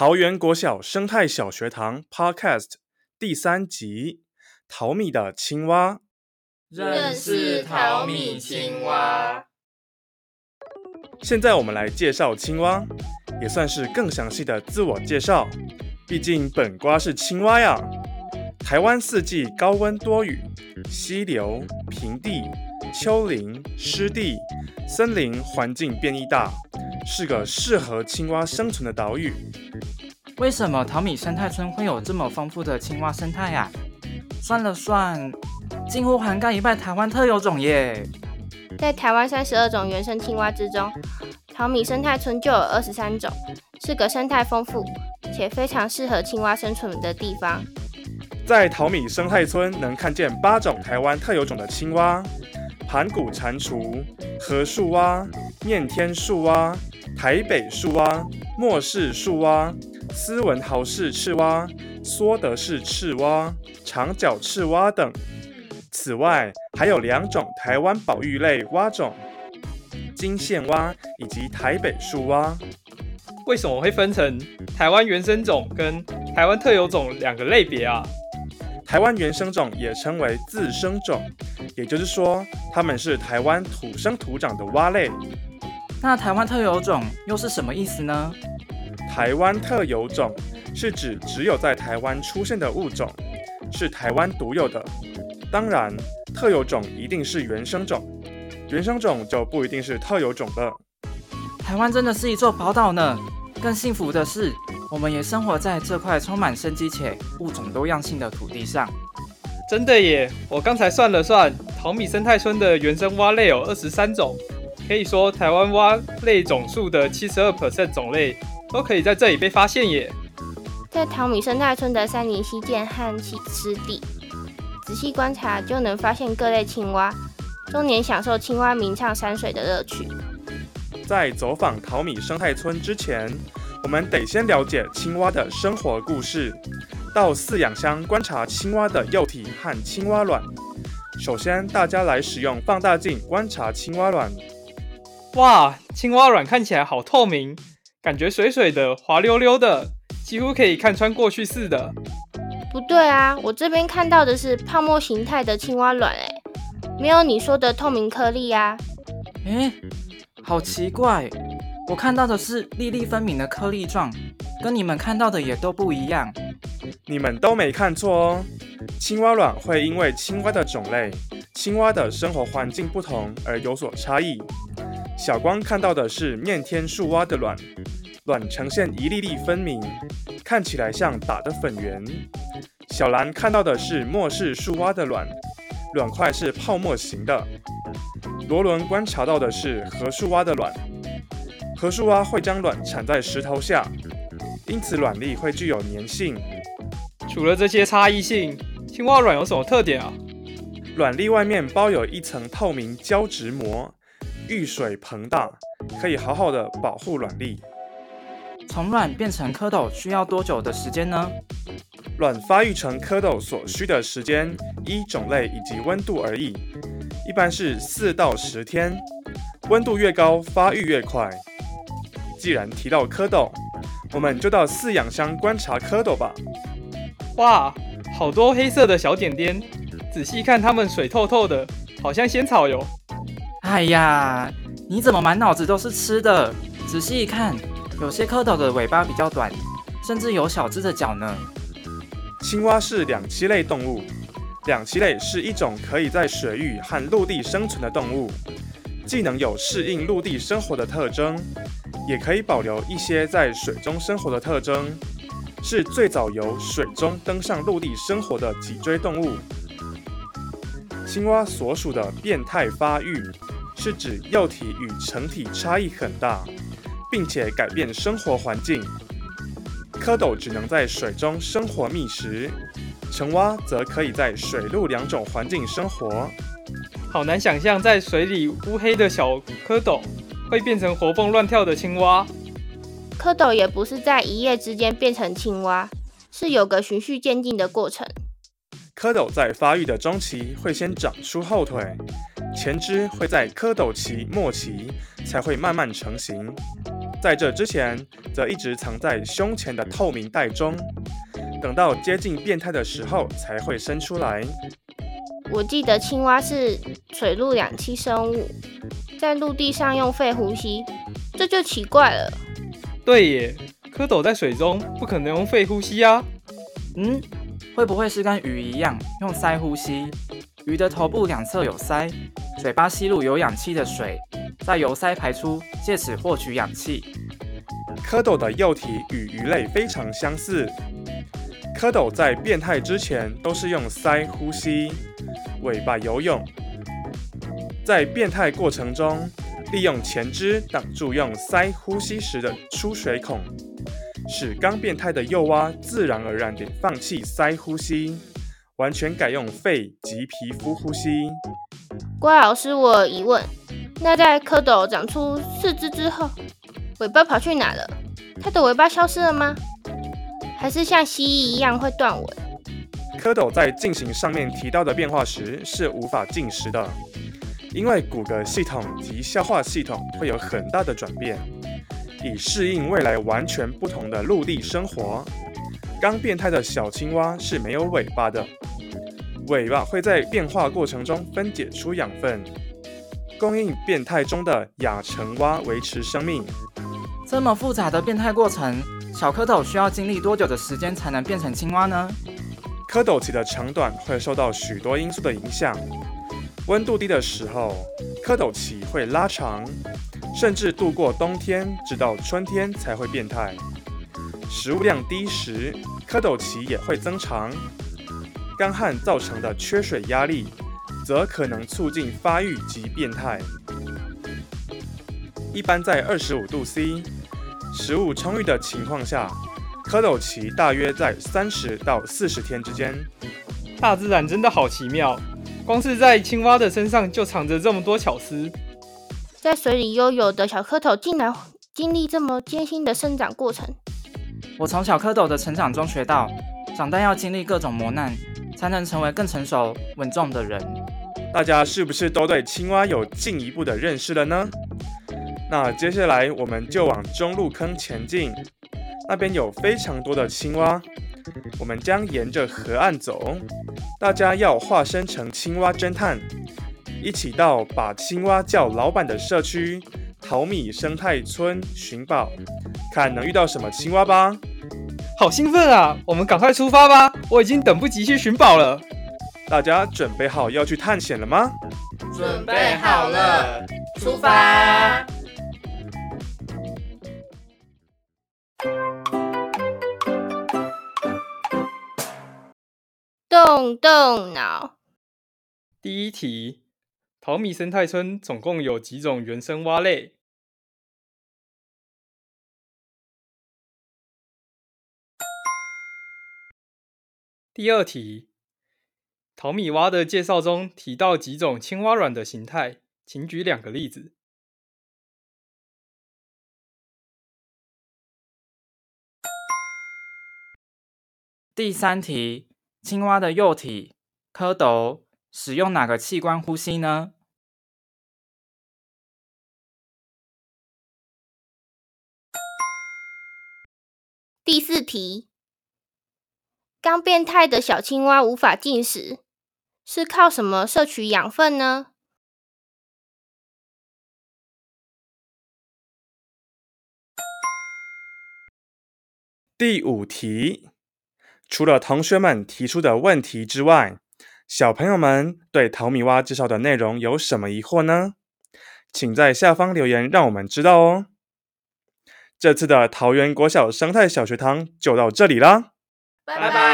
桃园国小生态小学堂 Podcast 第三集：淘米的青蛙。认识淘米青蛙。现在我们来介绍青蛙，也算是更详细的自我介绍。毕竟本瓜是青蛙呀。台湾四季高温多雨，溪流、平地、丘陵、湿地、森林环境变异大，是个适合青蛙生存的岛屿。为什么淘米生态村会有这么丰富的青蛙生态呀？算了算，近乎涵盖一半台湾特有种耶。在台湾三十二种原生青蛙之中，淘米生态村就有二十三种，是个生态丰富且非常适合青蛙生存的地方。在淘米生态村能看见八种台湾特有种的青蛙：盘古蟾蜍、河树蛙、面天树蛙、台北树蛙、末氏树蛙、斯文豪氏赤蛙、梭德氏赤蛙、长脚赤蛙等。此外，还有两种台湾保育类蛙种：金线蛙以及台北树蛙。为什么会分成台湾原生种跟台湾特有种两个类别啊？台湾原生种也称为自生种，也就是说，它们是台湾土生土长的蛙类。那台湾特有种又是什么意思呢？台湾特有种是指只有在台湾出现的物种，是台湾独有的。当然，特有种一定是原生种，原生种就不一定是特有种了。台湾真的是一座宝岛呢。更幸福的是，我们也生活在这块充满生机且物种多样性的土地上。真的耶！我刚才算了算，淘米生态村的原生蛙类有二十三种，可以说台湾蛙类总数的七十二 percent 种类都可以在这里被发现耶。在淘米生态村的山林溪涧和溪湿地，仔细观察就能发现各类青蛙，终年享受青蛙鸣唱山水的乐趣。在走访淘米生态村之前，我们得先了解青蛙的生活故事，到饲养箱观察青蛙的幼体和青蛙卵。首先，大家来使用放大镜观察青蛙卵。哇，青蛙卵看起来好透明，感觉水水的、滑溜溜的，几乎可以看穿过去似的。不对啊，我这边看到的是泡沫形态的青蛙卵，哎，没有你说的透明颗粒啊。诶。好奇怪，我看到的是粒粒分明的颗粒状，跟你们看到的也都不一样。你们都没看错哦，青蛙卵会因为青蛙的种类、青蛙的生活环境不同而有所差异。小光看到的是面天树蛙的卵，卵呈现一粒粒分明，看起来像打的粉圆。小蓝看到的是末世树蛙的卵，卵块是泡沫型的。罗伦观察到的是河树蛙的卵，河树蛙会将卵产在石头下，因此卵粒会具有粘性。除了这些差异性，青蛙卵有什么特点啊？卵粒外面包有一层透明胶质膜，遇水膨大，可以好好的保护卵粒。从卵变成蝌蚪需要多久的时间呢？卵发育成蝌蚪所需的时间依种类以及温度而异。一般是四到十天，温度越高，发育越快。既然提到蝌蚪，我们就到饲养箱观察蝌蚪吧。哇，好多黑色的小点点，仔细看它们水透透的，好像仙草哟。哎呀，你怎么满脑子都是吃的？仔细一看，有些蝌蚪的尾巴比较短，甚至有小只的脚呢。青蛙是两栖类动物。两栖类是一种可以在水域和陆地生存的动物，既能有适应陆地生活的特征，也可以保留一些在水中生活的特征，是最早由水中登上陆地生活的脊椎动物。青蛙所属的变态发育，是指幼体与成体差异很大，并且改变生活环境。蝌蚪只能在水中生活觅食。成蛙则可以在水陆两种环境生活。好难想象，在水里乌黑的小蝌蚪会变成活蹦乱跳的青蛙。蝌蚪也不是在一夜之间变成青蛙，是有个循序渐进的过程。蝌蚪在发育的中期会先长出后腿，前肢会在蝌蚪期末期才会慢慢成型。在这之前，则一直藏在胸前的透明袋中，等到接近变态的时候才会伸出来。我记得青蛙是水陆两栖生物，在陆地上用肺呼吸，这就奇怪了。对耶，蝌蚪在水中不可能用肺呼吸啊。嗯，会不会是跟鱼一样用鳃呼吸？鱼的头部两侧有鳃，嘴巴吸入有氧气的水，再由鳃排出，借此获取氧气。蝌蚪的幼体与鱼类非常相似，蝌蚪在变态之前都是用鳃呼吸。尾巴游泳，在变态过程中，利用前肢挡住用鳃呼吸时的出水孔，使刚变态的幼蛙自然而然地放弃鳃呼吸，完全改用肺及皮肤呼吸。郭老师，我有疑问，那在蝌蚪长出四肢之后，尾巴跑去哪了？它的尾巴消失了吗？还是像蜥蜴一样会断尾？蝌蚪在进行上面提到的变化时是无法进食的，因为骨骼系统及消化系统会有很大的转变，以适应未来完全不同的陆地生活。刚变态的小青蛙是没有尾巴的，尾巴会在变化过程中分解出养分，供应变态中的亚成蛙维持生命。这么复杂的变态过程，小蝌蚪需要经历多久的时间才能变成青蛙呢？蝌蚪期的长短会受到许多因素的影响。温度低的时候，蝌蚪期会拉长，甚至度过冬天，直到春天才会变态。食物量低时，蝌蚪期也会增长。干旱造成的缺水压力，则可能促进发育及变态。一般在二十五度 C，食物充裕的情况下。蝌蚪期大约在三十到四十天之间。大自然真的好奇妙，光是在青蛙的身上就藏着这么多巧思。在水里悠游的小蝌蚪竟然经历这么艰辛的生长过程。我从小蝌蚪的成长中学到，长大要经历各种磨难，才能成为更成熟稳重的人。大家是不是都对青蛙有进一步的认识了呢？那接下来我们就往中路坑前进。那边有非常多的青蛙，我们将沿着河岸走。大家要化身成青蛙侦探，一起到把青蛙叫老板的社区淘米生态村寻宝，看能遇到什么青蛙吧！好兴奋啊！我们赶快出发吧！我已经等不及去寻宝了。大家准备好要去探险了吗？准备好了，出发！动动脑。第一题：淘米生态村总共有几种原生蛙类？第二题：淘米蛙的介绍中提到几种青蛙卵的形态，请举两个例子。第三题。青蛙的幼体蝌蚪使用哪个器官呼吸呢？第四题，刚变态的小青蛙无法进食，是靠什么摄取养分呢？第五题。除了同学们提出的问题之外，小朋友们对淘米蛙介绍的内容有什么疑惑呢？请在下方留言，让我们知道哦。这次的桃园国小生态小学堂就到这里啦，拜拜。